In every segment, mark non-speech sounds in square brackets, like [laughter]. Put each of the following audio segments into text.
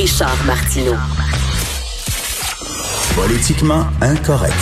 Richard Martineau. Politiquement incorrect.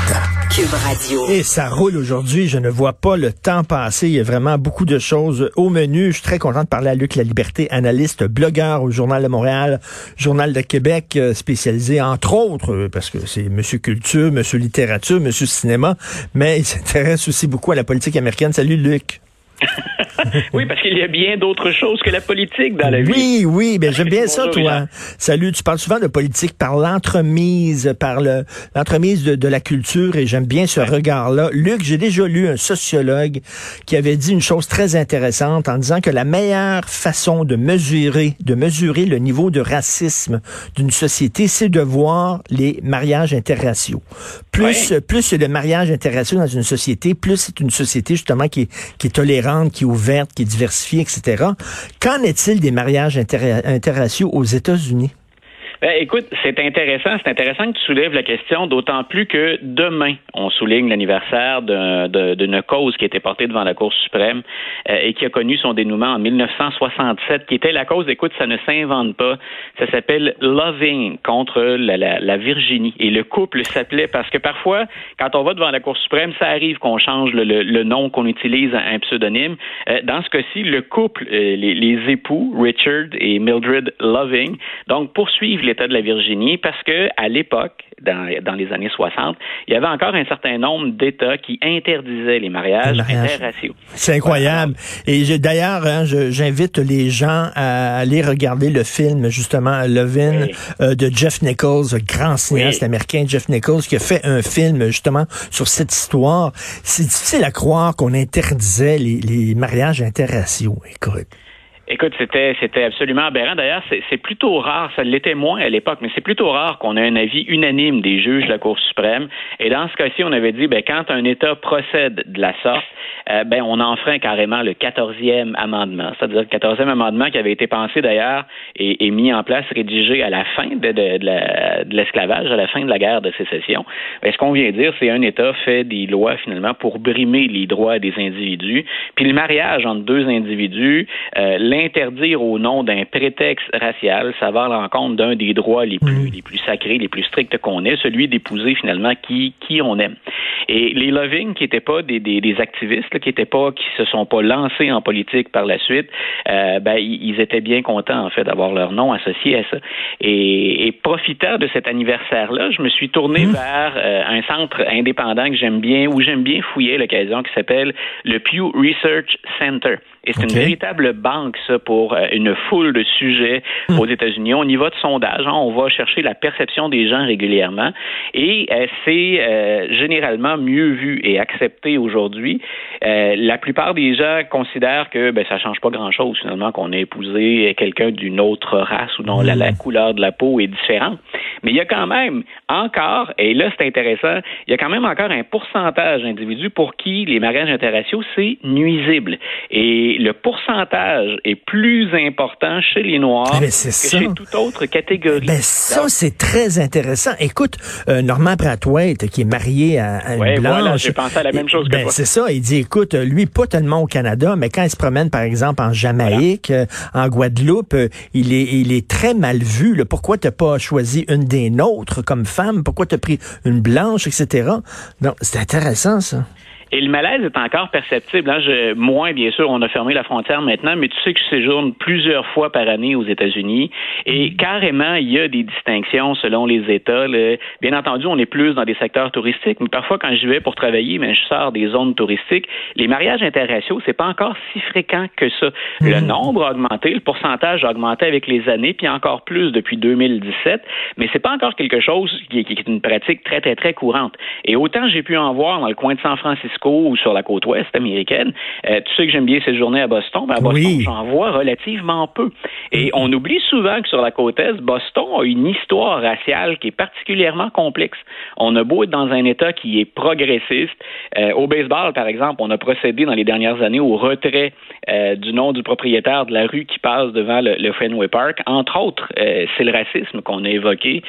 Cube Radio. Et ça roule aujourd'hui. Je ne vois pas le temps passer. Il y a vraiment beaucoup de choses au menu. Je suis très content de parler à Luc La Liberté, analyste, blogueur au Journal de Montréal, Journal de Québec, euh, spécialisé entre autres, euh, parce que c'est Monsieur Culture, Monsieur Littérature, Monsieur Cinéma, mais il [laughs] s'intéresse aussi beaucoup à la politique américaine. Salut Luc. [laughs] [laughs] oui, parce qu'il y a bien d'autres choses que la politique dans la vie. Oui, oui, ben j'aime bien ça, toi. Salut, tu parles souvent de politique par l'entremise, par le, l'entremise de, la culture, et j'aime bien ce regard-là. Luc, j'ai déjà lu un sociologue qui avait dit une chose très intéressante en disant que la meilleure façon de mesurer, de mesurer le niveau de racisme d'une société, c'est de voir les mariages interraciaux. Plus, plus il y a de mariages interraciaux dans une société, plus c'est une société justement qui qui est tolérante qui est ouverte, qui est diversifiée, etc. Qu'en est-il des mariages interraciaux aux États-Unis? Ben, écoute, c'est intéressant. C'est intéressant que tu soulèves la question, d'autant plus que demain, on souligne l'anniversaire d'une cause qui a été portée devant la Cour suprême euh, et qui a connu son dénouement en 1967, qui était la cause, écoute, ça ne s'invente pas. Ça s'appelle Loving contre la, Virginie. Et le couple s'appelait parce que parfois, quand on va devant la Cour suprême, ça arrive qu'on change le, nom, qu'on utilise un pseudonyme. Euh, dans ce cas-ci, le couple, euh, les, les époux, Richard et Mildred Loving, donc poursuivent l'État de la Virginie parce que à l'époque, dans, dans, les années 60, il y avait encore un certain nombre d'États qui interdisaient les mariages interraciaux. C'est incroyable. Et d'ailleurs, hein, j'invite les gens à aller regarder le film justement Levin euh, de Jeff Nichols, grand cinéaste américain Jeff Nichols, qui a fait un film justement sur cette histoire. C'est difficile à croire qu'on interdisait les, les mariages interraciaux. Écoute. Écoute, c'était c'était absolument aberrant. D'ailleurs, c'est plutôt rare, ça l'était moins à l'époque, mais c'est plutôt rare qu'on ait un avis unanime des juges de la Cour suprême. Et dans ce cas-ci, on avait dit, ben, quand un État procède de la sorte, euh, ben, on enfreint carrément le quatorzième amendement. C'est-à-dire le quatorzième amendement qui avait été pensé d'ailleurs et, mis en place, rédigé à la fin de, de, l'esclavage, à la fin de la guerre de sécession. Ben, ce qu'on vient dire, c'est un État fait des lois finalement pour brimer les droits des individus. Puis le mariage entre deux individus, euh, interdire au nom d'un prétexte racial, ça va à l'encontre d'un des droits les plus, mm. les plus sacrés, les plus stricts qu'on ait, celui d'épouser finalement qui, qui on aime. Et les Loving, qui n'étaient pas des, des, activistes, qui étaient pas, qui se sont pas lancés en politique par la suite, euh, ben, ils étaient bien contents en fait d'avoir leur nom associé à ça. Et, et profitant de cet anniversaire-là, je me suis tourné mm. vers euh, un centre indépendant que j'aime bien, où j'aime bien fouiller l'occasion, qui s'appelle le Pew Research Center. Et c'est une véritable banque, ça, pour euh, une foule de sujets hmm. aux États-Unis. On y va de sondage, hein. on va chercher la perception des gens régulièrement. Et euh, c'est euh, généralement mieux vu et accepté aujourd'hui. la plupart des gens considèrent que ben, ça change pas grand-chose, finalement, qu'on ait épousé quelqu'un d'une autre race ou dont la, la, hmm. couleur de la peau est différente. Mais il y a quand même encore, et là c'est intéressant, il y a quand même encore un pourcentage d'individus pour qui les mariages interraciaux, c'est nuisible. Et le pourcentage est plus important chez les Noirs eh que chez toute autre catégorie. Ben, ça, c'est très intéressant. Écoute, euh, Normand Brathwaite, qui est marié à, une blanche... Voilà, j'ai pensé à la même chose que ben, C'est ça, il dit, écoute, lui, pas tellement au Canada, mais quand il se promène, par exemple, en Jamaïque, euh, en Guadeloupe, euh, il, est, il est très mal vu. Là. Pourquoi t'as pas choisi une des nôtres comme femme? Pourquoi t'as pris une blanche, etc.? Donc, c'est intéressant, ça. Et le malaise est encore perceptible. Hein. Je, moins, bien sûr, on a fermé la frontière maintenant, mais tu sais que je séjourne plusieurs fois par année aux États-Unis et mm. carrément, il y a des distinctions selon les États. Bien entendu, on est plus dans des secteurs touristiques, mais parfois, quand j'y vais pour travailler, mais je sors des zones touristiques, les mariages interraciaux, c'est pas encore si fréquent que ça. Le mm. nombre a augmenté, le pourcentage a augmenté avec les années, puis encore plus depuis 2017, mais c'est pas encore quelque chose qui, qui est une pratique très, très, très courante. Et autant j'ai pu en voir dans le coin de San Francisco, ou sur la côte ouest américaine. Euh, tu sais que j'aime bien séjourner à Boston. Ben à Boston, j'en vois relativement peu. Et on oublie souvent que sur la côte est, Boston a une histoire raciale qui est particulièrement complexe. On a beau être dans un État qui est progressiste. Euh, au baseball, par exemple, on a procédé dans les dernières années au retrait euh, du nom du propriétaire de la rue qui passe devant le, Fenway Park. Entre autres, c'est le racisme qu'on a évoqué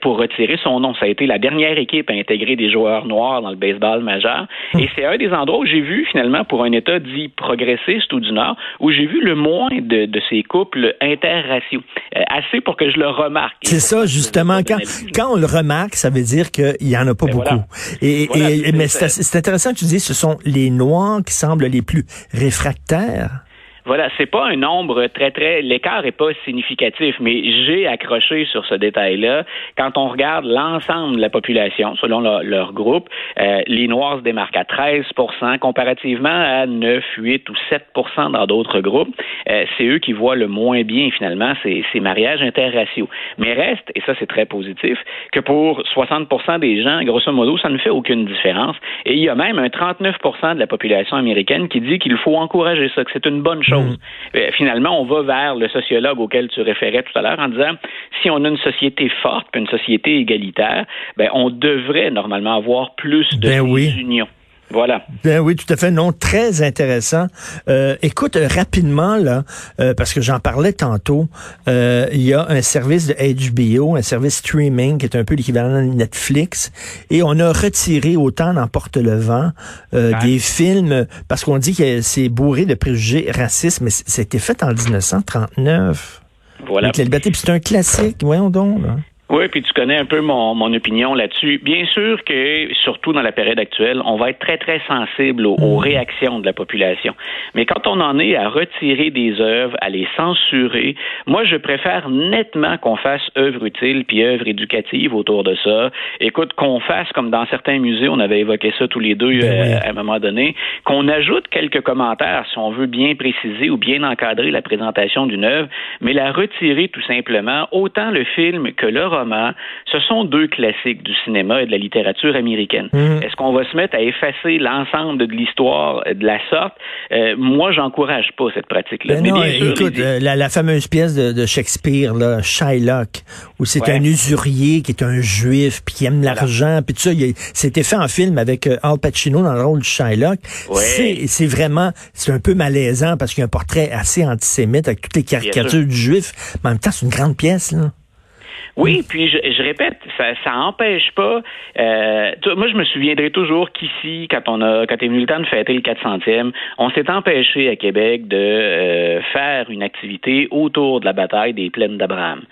pour retirer son nom. Ça a été la dernière équipe à intégrer des joueurs noirs dans le baseball majeur. Et c'est un des endroits où j'ai vu, finalement, pour un État dit progressiste ou du Nord, où j'ai vu le moins de, ces couples interratio. Euh, assez pour que je le remarque. C'est ça, justement. Quand, quand on le remarque, ça veut dire qu'il n'y en a pas Ben beaucoup. voilà. Et, Voilà, et- mais c'est intéressant que tu dis, ce sont les Noirs qui semblent les plus réfractaires. Voilà, c'est pas un nombre très très l'écart est pas significatif, mais j'ai accroché sur ce détail-là. Quand on regarde l'ensemble de la population, selon leur, leur groupe, euh, les Noirs se démarquent à 13 comparativement à 9, 8 ou 7 dans d'autres groupes. Euh, c'est eux qui voient le moins bien finalement ces, ces mariages interraciaux. Mais reste, et ça c'est très positif, que pour 60% des gens, grosso modo, ça ne fait aucune différence. Et il y a même un 39% de la population américaine qui dit qu'il faut encourager ça, que c'est une bonne chose. Euh, finalement, on va vers le sociologue auquel tu référais tout à l'heure en disant si on a une société forte, une société égalitaire, ben on devrait normalement avoir plus de Ben oui. unions. Voilà. Ben oui, tout à fait. Non, très intéressant. Euh, écoute, euh, rapidement, là, euh, parce que j'en parlais tantôt, euh, il y a un service de HBO, un service streaming qui est un peu l'équivalent de Netflix, et on a retiré autant n'emporte le vent euh, des films, parce qu'on dit que c'est bourré de préjugés racistes, mais c'était fait en 1939. Voilà. Avec la liberté, puis c'est un classique, voyons donc. Là. Oui, puis tu connais un peu mon, mon opinion là-dessus. Bien sûr que, surtout dans la période actuelle, on va être très, très sensible aux, aux réactions de la population. Mais quand on en est à retirer des œuvres, à les censurer, moi, je préfère nettement qu'on fasse œuvre utile puis œuvre éducative autour de ça. Écoute, qu'on fasse, comme dans certains musées, on avait évoqué ça tous les deux Ben euh, à un moment donné, qu'on ajoute quelques commentaires si on veut bien préciser ou bien encadrer la présentation d'une œuvre, mais la retirer tout simplement, autant le film que le ce sont deux classiques du cinéma et de la littérature américaine. Mhm. Est-ce qu'on va se mettre à effacer l'ensemble de l'histoire de la sorte? Euh, moi, j'encourage pas cette pratique-là. Ben écoute, les- euh, la, la fameuse pièce de, de Shakespeare, là, Shylock, où c'est Ouais. un usurier qui est un juif, puis qui aime l'argent, puis tout ça, c'était fait en film avec euh, Al Pacino dans le rôle de Shylock. Ouais. C'est vraiment, c'est un peu malaisant parce qu'il y a un portrait assez antisémite avec toutes les caricatures du juif, mais en même temps, c'est une grande pièce, là. Oui, puis je, répète, ça, empêche pas. euh, moi, je me souviendrai toujours qu'ici, quand on a, quand est venu le temps de fêter le 400e, on s'est empêché à Québec de euh, faire une activité autour de la bataille des plaines d'Abraham.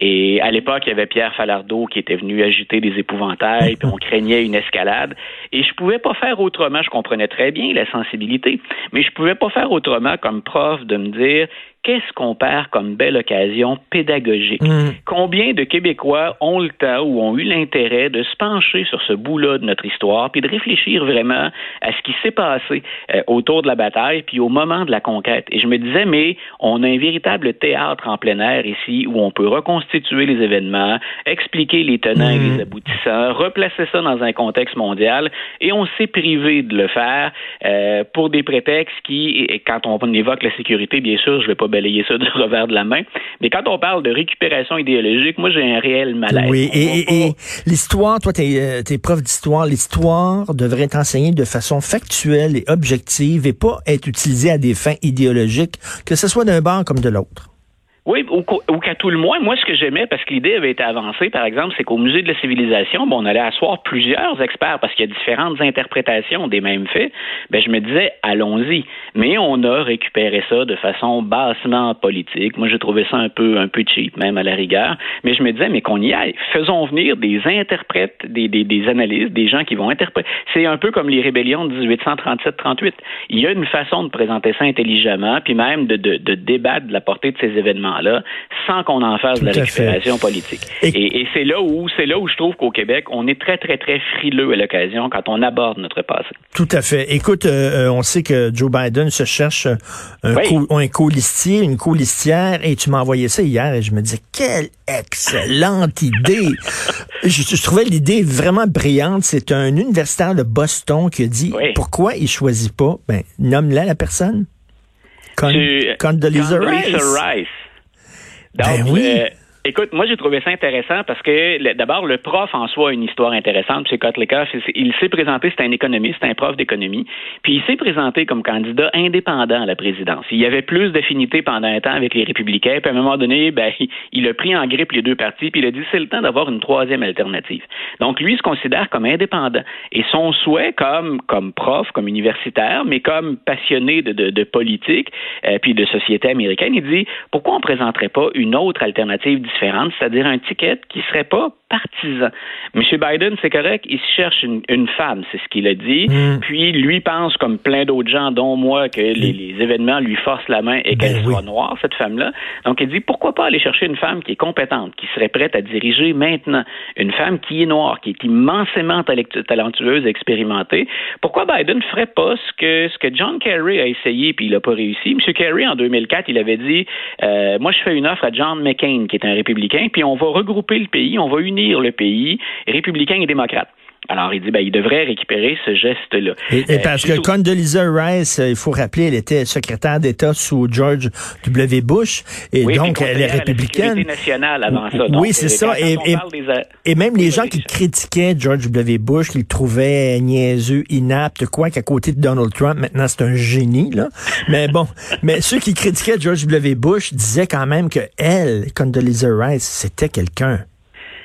Et à l'époque, il y avait Pierre Falardeau qui était venu agiter des épouvantails, puis on [laughs] craignait une escalade. Et je pouvais pas faire autrement. Je comprenais très bien la sensibilité, mais je pouvais pas faire autrement comme prof de me dire qu'est-ce qu'on perd comme belle occasion pédagogique? Mm. Combien de Québécois ont le temps ou ont eu l'intérêt de se pencher sur ce bout-là de notre histoire, puis de réfléchir vraiment à ce qui s'est passé euh, autour de la bataille, puis au moment de la conquête? Et je me disais, mais on a un véritable théâtre en plein air ici où on peut reconstituer les événements, expliquer les tenants et les aboutissants, replacer ça dans un contexte mondial, et on s'est privé de le faire euh, pour des prétextes qui, et quand on évoque la sécurité, bien sûr, je vais pas balayer ça [laughs] du revers de la main, mais quand on parle de récupération idéologique, moi j'ai un réel malaise. Oui, et, et- et l'histoire, toi, t'es euh, t'es prof d'histoire, l'histoire devrait être enseignée de façon factuelle et objective et pas être utilisée à des fins idéologiques, que ce soit d'un bord comme de l'autre. Oui, ou, qu'à tout le moins, moi, ce que j'aimais, parce que l'idée avait été avancée, par exemple, c'est qu'au Musée de la Civilisation, bon, on allait asseoir plusieurs experts parce qu'il y a différentes interprétations des mêmes faits. Ben, je me disais, allons-y. Mais on a récupéré ça de façon bassement politique. Moi, j'ai trouvé ça un peu, un peu cheap, même à la rigueur. Mais je me disais, mais qu'on y aille. Faisons venir des interprètes, des, des, des analystes, des gens qui vont interpréter. C'est un peu comme les rébellions de 1837-38. Il y a une façon de présenter ça intelligemment, puis même de, de, de débattre de la portée de ces sans qu'on en fasse de la fait. récupération politique. Et- Et, et c'est là où c'est là où je trouve qu'au Québec, on est très, très, très frileux à l'occasion quand on aborde notre passé. Tout à fait. Écoute, euh, euh, on sait que Joe Biden se cherche euh, un, Oui. co- un colistier, une colistière, et tu m'as envoyé ça hier, et je me disais, quelle excellente [laughs] idée! Je, je trouvais l'idée vraiment brillante. C'est un universitaire de Boston qui a dit, Oui. pourquoi il choisit pas? Ben, nomme-la la personne. Con, Condoleezza Rice. Rice. Donc, Ben oui. euh, Écoute, moi j'ai trouvé ça intéressant parce que d'abord le prof en soi a une histoire intéressante. M. Kotlikoff, il s'est présenté, c'est un économiste, un prof d'économie, puis il s'est présenté comme candidat indépendant à la présidence. Il y avait plus d'affinité pendant un temps avec les républicains, puis à un moment donné, ben, [laughs] il a pris en grippe les deux partis, puis il a dit c'est le temps d'avoir une troisième alternative. Donc lui il se considère comme indépendant et son souhait comme comme prof, comme universitaire, mais comme passionné de, de, de politique euh, puis de société américaine, il dit pourquoi on présenterait pas une autre alternative différente, c'est-à-dire un ticket qui serait pas partisan. M. Biden, c'est correct, il cherche une, femme, c'est ce qu'il a dit. Mm. Puis lui pense, comme plein d'autres gens, dont moi, que les, événements lui forcent la main et qu'elle ben soit noire, cette femme-là. Donc il dit pourquoi pas aller chercher une femme qui est compétente, qui serait prête à diriger maintenant, une femme qui est noire, qui est immensément talentueuse, expérimentée. Pourquoi Biden ne ferait pas ce que ce que John Kerry a essayé puis il n'a pas réussi? M. Kerry en 2004, il avait dit euh, moi je fais une offre à John McCain, qui est un républicain, puis on va regrouper le pays, on va unir le pays, républicain et démocrate. Alors, il dit, ben, il devrait récupérer ce geste-là. Et, euh, parce que Condoleezza Rice, euh, il faut rappeler, elle était secrétaire d'État sous George W. Bush, et donc elle est républicaine. nationale avant ça. oui, c'est ça. Et, et, même les gens qui critiquaient George W. Bush, qui le trouvaient niaiseux, inapte, quoi qu'à côté de Donald Trump, maintenant c'est un génie, là. mais bon, [laughs] mais ceux qui critiquaient George W. Bush disaient quand même que elle, Condoleezza Rice, c'était quelqu'un.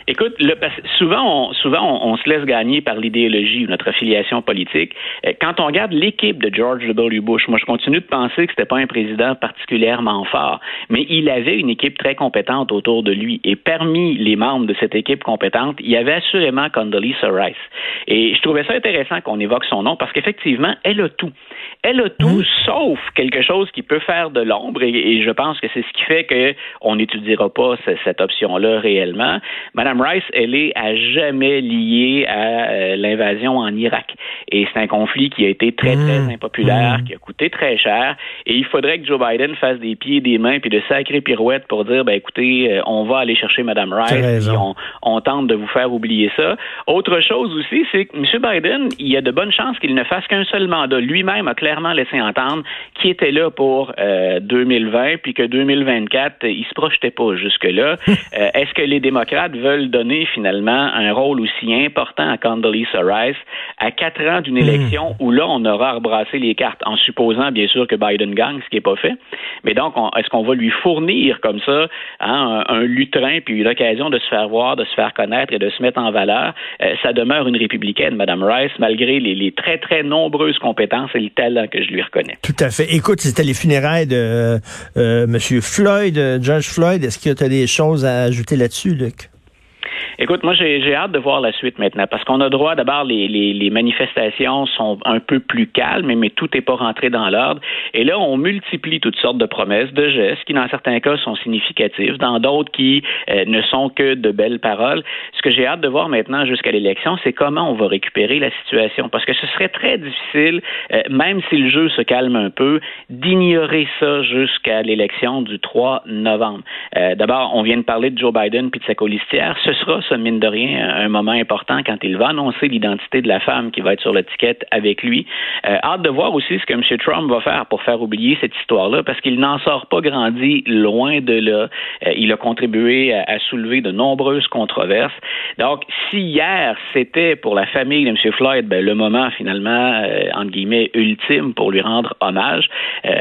Écoute, le, souvent, on, souvent on, se laisse gagner par l'idéologie ou notre affiliation politique. Euh, quand on regarde l'équipe de George W. Bush, moi je continue de penser que c'était pas un président particulièrement fort, mais il avait une équipe très compétente autour de lui. Et parmi les membres de cette équipe compétente, il y avait assurément Condoleezza Rice. Et je trouvais ça intéressant qu'on évoque son nom parce qu'effectivement, elle a tout. Elle a tout sauf quelque chose qui peut faire de l'ombre et, je pense que c'est ce qui fait qu'on n'étudiera pas cette option-là réellement. Madame Rice, elle est à jamais liée à euh, l'invasion en Irak. Et c'est un conflit qui a été très, très mmh. impopulaire, mmh. qui a coûté très cher. Et il faudrait que Joe Biden fasse des pieds des mains puis de sacrées pirouettes pour dire, ben écoutez, euh, on va aller chercher Mme Rice, on, tente de vous faire oublier ça. Autre chose aussi, c'est que M. Biden, il y a de bonnes chances qu'il ne fasse qu'un seul mandat. Lui-même a clairement laissé entendre qu'il était là pour 2020, euh, puis que 2024, il se projetait pas jusque-là. [laughs] Est-ce que les démocrates veulent donner finalement un rôle aussi important à Condoleezza Rice à quatre ans d'une hmm. élection où là, on aura rebrassé les cartes, en supposant bien sûr que Biden gagne, ce qui n'est pas fait. Mais donc, est-ce qu'on va lui fournir comme ça hein, un, lutrin puis l'occasion de se faire voir, de se faire connaître et de se mettre en valeur? Euh, ça demeure une républicaine, Mme Rice, malgré les, très, très nombreuses compétences et le talent que je lui reconnais. Tout à fait. Écoute, c'était les funérailles de euh, euh, M. Floyd, George Floyd. Est-ce que tu as des choses à ajouter là-dessus, Luc? Écoute, moi, j'ai hâte de voir la suite maintenant, parce qu'on a droit, d'abord, les, les, les, manifestations sont un peu plus calmes, mais, tout n'est pas rentré dans l'ordre. Et là, on multiplie toutes sortes de promesses, de gestes, qui, dans certains cas, sont significatifs, dans d'autres qui euh, ne sont que de belles paroles. Ce que j'ai hâte de voir maintenant jusqu'à l'élection, c'est comment on va récupérer la situation, parce que ce serait très difficile, euh, même si le jeu se calme un peu, d'ignorer ça jusqu'à l'élection du 3 novembre. Euh, d'abord, on vient de parler de Joe Biden puis de sa colistière. Ce sera mine de rien, un moment important quand il va annoncer l'identité de la femme qui va être sur l'étiquette avec lui. Euh, hâte de voir aussi ce que M. Trump va faire pour faire oublier cette histoire-là, parce qu'il n'en sort pas grandi loin de là. Euh, il a contribué à, soulever de nombreuses controverses. Donc, si hier, c'était pour la famille de M. Floyd ben, le moment finalement, euh, entre guillemets, ultime pour lui rendre hommage,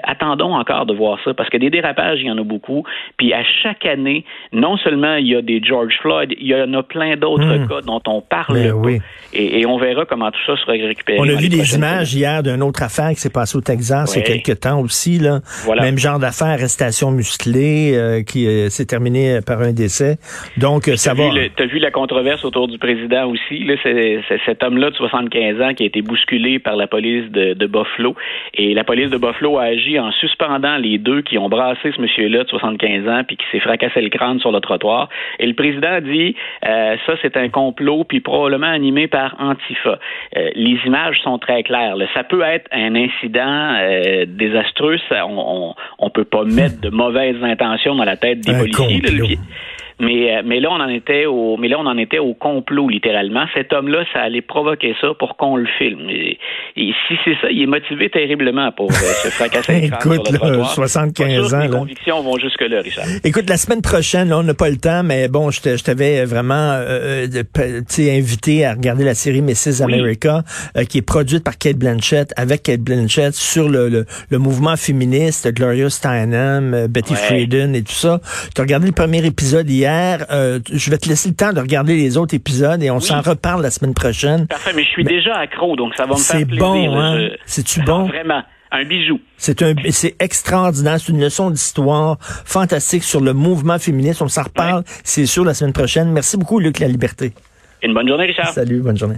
attendons encore de voir ça, parce que des dérapages, il y en a beaucoup. Puis à chaque année, non seulement il y a des George Floyd, il y en a plein d'autres hmm. cas dont on parle ben et, on verra comment tout ça sera récupéré. On a vu des images hier d'une autre affaire qui s'est passée au Texas il y a quelques temps aussi. Là. Même genre d'affaire, arrestation musclée euh, qui euh, s'est terminée par un décès. Donc, ça va. Tu as vu la controverse autour du président aussi. C'est cet homme-là de 75 ans qui a été bousculé par la police de, de, Buffalo. Et la police de Buffalo a agi en suspendant les deux qui ont brassé ce monsieur-là de 75 ans puis qui s'est fracassé le crâne sur le trottoir. Et le président a dit euh, ça, c'est un complot, puis probablement animé par Antifa. Euh, les images sont très claires. Ça peut être un incident euh, désastreux. on, on, peut pas mettre de mauvaises intentions dans la tête des policiers. Mais, euh, mais là, on en était au, mais là, on en était au complot, littéralement. Cet homme-là, ça allait provoquer ça pour qu'on le filme. Et, si c'est ça, il est motivé terriblement pour euh, se fracasser [laughs] Écoute, là, 75 ans. Mes convictions vont jusque-là, Richard. Écoute, la semaine prochaine, là, on n'a pas le temps, mais bon, je t'avais vraiment euh, invité à regarder la série Mrs. America, qui est produite par Kate Blanchett, avec Kate Blanchett, sur le, le, le mouvement féministe, Gloria Steinem, Betty Friedan et tout ça. Tu as regardé le premier épisode hier euh, je vais te laisser le temps de regarder les autres épisodes et on s'en reparle la semaine prochaine. Parfait, mais je suis déjà accro, donc ça va me faire plaisir. C'est bon, hein? C'est-tu bon? Vraiment. Un bijou. C'est un, c'est extraordinaire. C'est une leçon d'histoire fantastique sur le mouvement féministe. On s'en reparle, c'est sûr, la semaine prochaine. Merci beaucoup, Luc La Liberté. Une bonne journée, Richard. Salut, bonne journée.